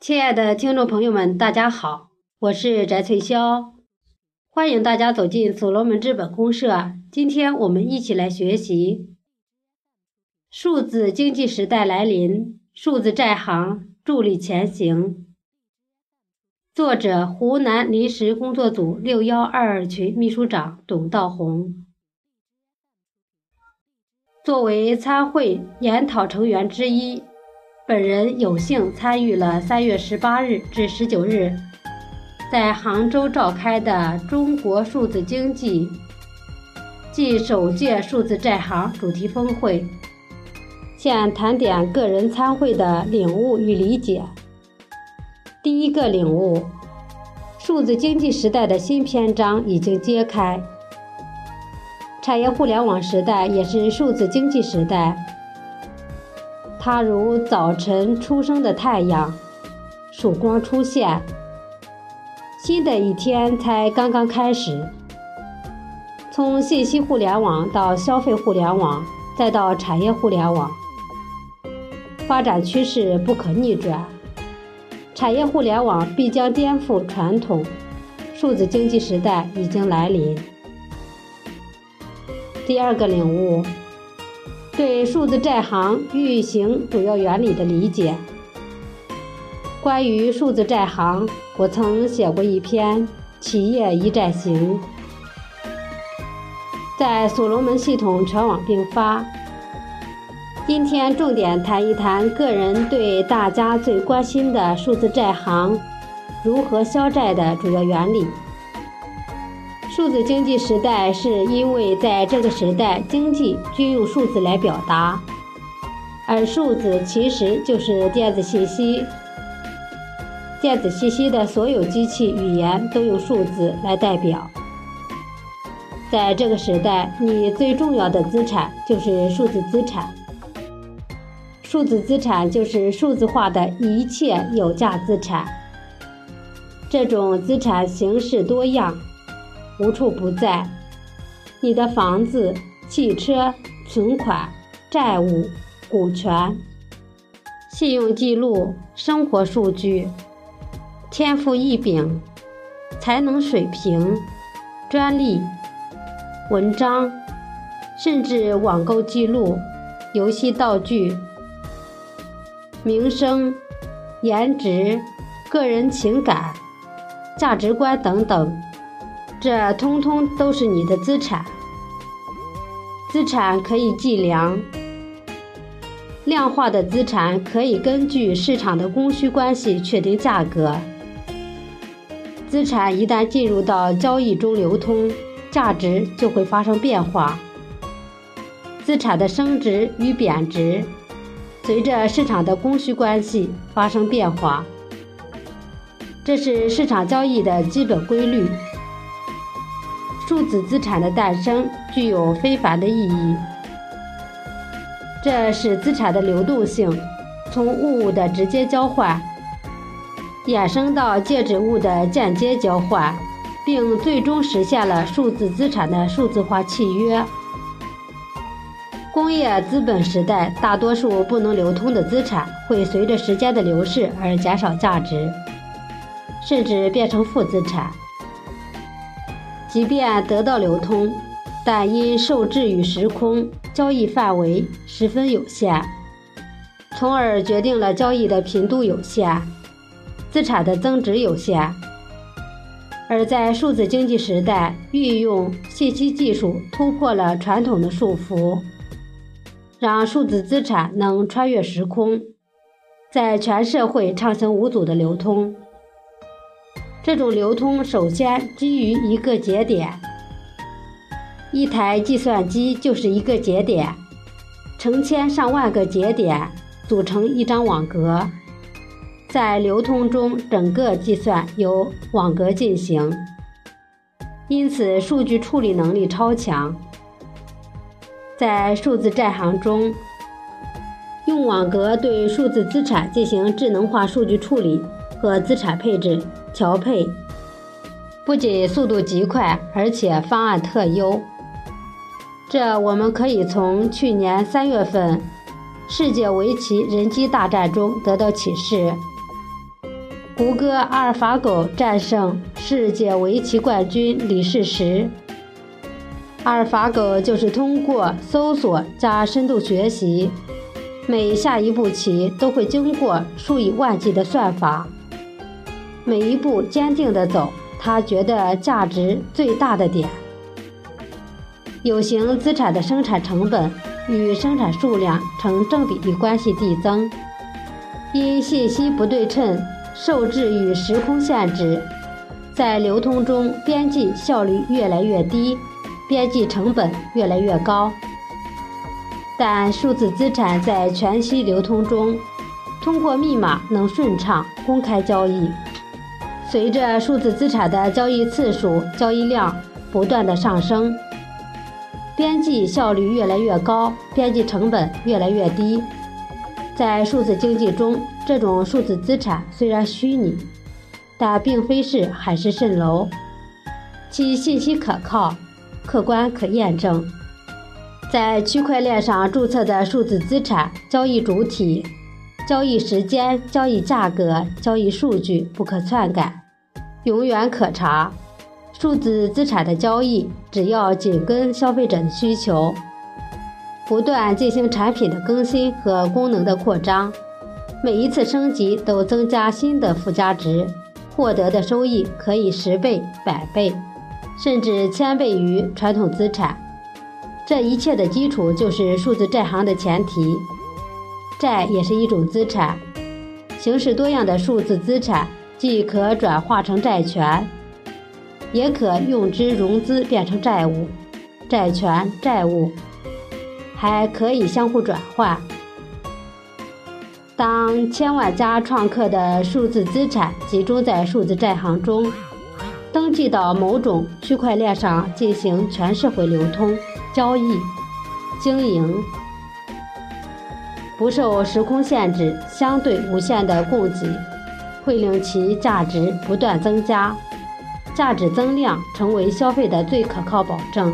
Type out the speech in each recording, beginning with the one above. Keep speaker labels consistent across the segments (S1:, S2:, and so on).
S1: 亲爱的听众朋友们，大家好，我是翟翠霄，欢迎大家走进所罗门资本公社。今天我们一起来学习：数字经济时代来临，数字债行助力前行。作者：湖南临时工作组六幺二二群秘书长董道红。作为参会研讨成员之一，本人有幸参与了三月十八日至十九日在杭州召开的中国数字经济暨首届数字债行主题峰会，现谈点个人参会的领悟与理解。第一个领悟：数字经济时代的新篇章已经揭开。产业互联网时代也是数字经济时代，它如早晨初升的太阳，曙光出现，新的一天才刚刚开始。从信息互联网到消费互联网，再到产业互联网，发展趋势不可逆转，产业互联网必将颠覆传统，数字经济时代已经来临。第二个领悟，对数字债行运行主要原理的理解。关于数字债行，我曾写过一篇《企业一债行》，在所罗门系统全网并发。今天重点谈一谈个人对大家最关心的数字债行如何消债的主要原理。数字经济时代是因为在这个时代，经济均用数字来表达，而数字其实就是电子信息。电子信息的所有机器语言都用数字来代表。在这个时代，你最重要的资产就是数字资产。数字资产就是数字化的一切有价资产。这种资产形式多样。无处不在，你的房子、汽车、存款、债务、股权、信用记录、生活数据、天赋异禀、才能水平、专利、文章，甚至网购记录、游戏道具、名声、颜值、个人情感、价值观等等。这通通都是你的资产，资产可以计量，量化的资产可以根据市场的供需关系确定价格。资产一旦进入到交易中流通，价值就会发生变化。资产的升值与贬值，随着市场的供需关系发生变化，这是市场交易的基本规律。数字资产的诞生具有非凡的意义，这使资产的流动性从物物的直接交换，衍生到介质物的间接交换，并最终实现了数字资产的数字化契约。工业资本时代，大多数不能流通的资产会随着时间的流逝而减少价值，甚至变成负资产。即便得到流通，但因受制于时空，交易范围十分有限，从而决定了交易的频度有限，资产的增值有限。而在数字经济时代，运用信息技术突破了传统的束缚，让数字资产能穿越时空，在全社会畅行无阻的流通。这种流通首先基于一个节点，一台计算机就是一个节点，成千上万个节点组成一张网格，在流通中，整个计算由网格进行，因此数据处理能力超强。在数字债行中，用网格对数字资产进行智能化数据处理和资产配置。调配不仅速度极快，而且方案特优。这我们可以从去年三月份世界围棋人机大战中得到启示。谷歌阿尔法狗战胜世界围棋冠军李世石。阿尔法狗就是通过搜索加深度学习，每下一步棋都会经过数以万计的算法，每一步坚定地走，他觉得价值最大的点。有形资产的生产成本与生产数量成正比例关系递增，因信息不对称。受制于时空限制，在流通中边际效率越来越低，边际成本越来越高。但数字资产在全息流通中，通过密码能顺畅公开交易。随着数字资产的交易次数、交易量不断的上升，边际效率越来越高，边际成本越来越低。在数字经济中，这种数字资产虽然虚拟，但并非是海市蜃楼，其信息可靠、客观可验证。在区块链上注册的数字资产交易主体、交易时间、交易价格、交易数据不可篡改，永远可查。数字资产的交易只要紧跟消费者的需求。不断进行产品的更新和功能的扩张，每一次升级都增加新的附加值，获得的收益可以十倍、百倍，甚至千倍于传统资产。这一切的基础就是数字债行的前提。债也是一种资产，形式多样的数字资产既可转化成债权，也可用之融资变成债务，债权、债务。还可以相互转换。当千万家创客的数字资产集中在数字债行中，登记到某种区块链上进行全社会流通、交易、经营，不受时空限制、相对无限的供给，会令其价值不断增加，价值增量成为消费的最可靠保证。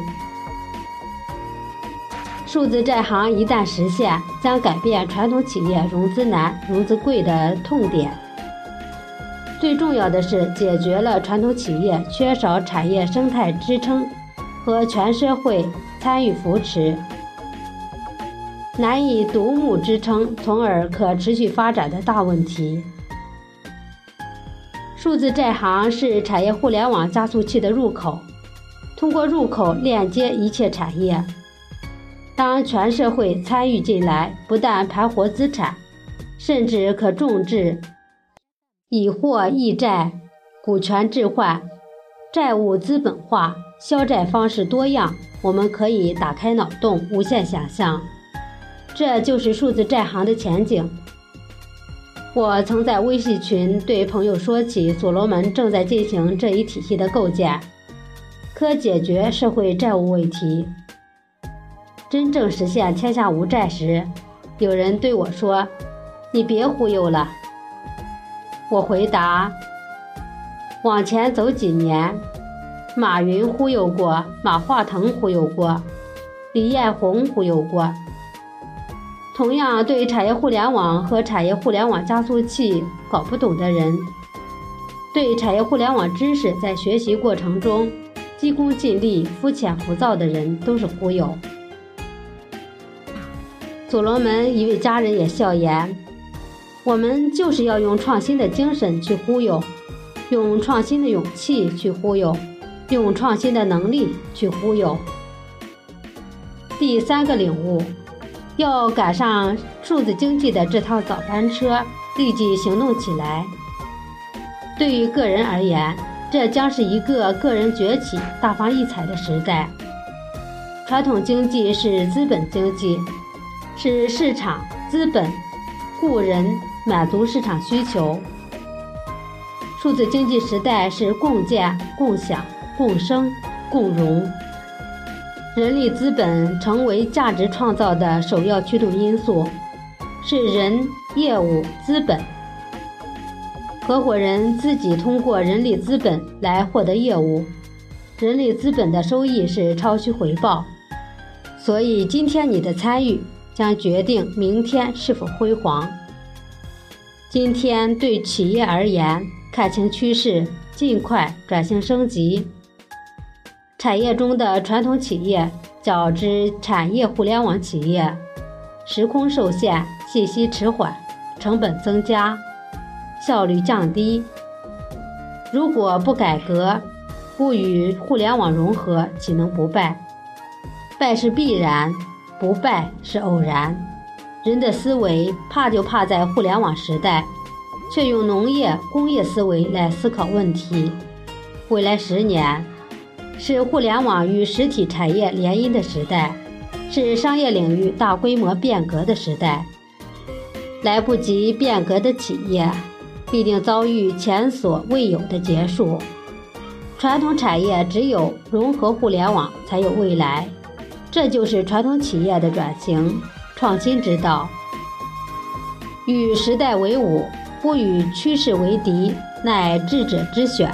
S1: 数字债行一旦实现，将改变传统企业融资难、融资贵的痛点。最重要的是，解决了传统企业缺少产业生态支撑和全社会参与扶持，难以独木支撑，从而可持续发展的大问题。数字债行是产业互联网加速器的入口，通过入口链接一切产业。当全社会参与进来，不但盘活资产，甚至可重置以货易债、股权置换、债务资本化、消债方式多样，我们可以打开脑洞，无限想象。这就是数字债行的前景。我曾在微信群对朋友说起，所罗门正在进行这一体系的构建，可解决社会债务问题。真正实现天下无债时，有人对我说：“你别忽悠了。”我回答：“往前走几年，马云忽悠过，马化腾忽悠过，李彦宏忽悠过。同样对产业互联网和产业互联网加速器搞不懂的人，对产业互联网知识在学习过程中急功近利、肤浅浮躁的人，都是忽悠。”所罗门一位家人也笑言：“我们就是要用创新的精神去忽悠，用创新的勇气去忽悠，用创新的能力去忽悠。”第三个领悟：要赶上数字经济的这趟早班车，立即行动起来。对于个人而言，这将是一个个人崛起、大放异彩的时代。传统经济是资本经济。是市场资本雇人满足市场需求。数字经济时代是共建、共享、共生、共荣。人力资本成为价值创造的首要驱动因素，是人、业务、资本。合伙人自己通过人力资本来获得业务，人力资本的收益是超需回报。所以今天你的参与。将决定明天是否辉煌。今天对企业而言，看清趋势，尽快转型升级。产业中的传统企业较之产业互联网企业，时空受限，信息迟缓，成本增加，效率降低。如果不改革，不与互联网融合，岂能不败？败是必然，不败是偶然。人的思维怕就怕在互联网时代，却用农业、工业思维来思考问题。未来十年是互联网与实体产业联姻的时代，是商业领域大规模变革的时代。来不及变革的企业，必定遭遇前所未有的结束。传统产业只有融合互联网，才有未来。这就是传统企业的转型创新之道。与时代为伍，不与趋势为敌，乃智者之选。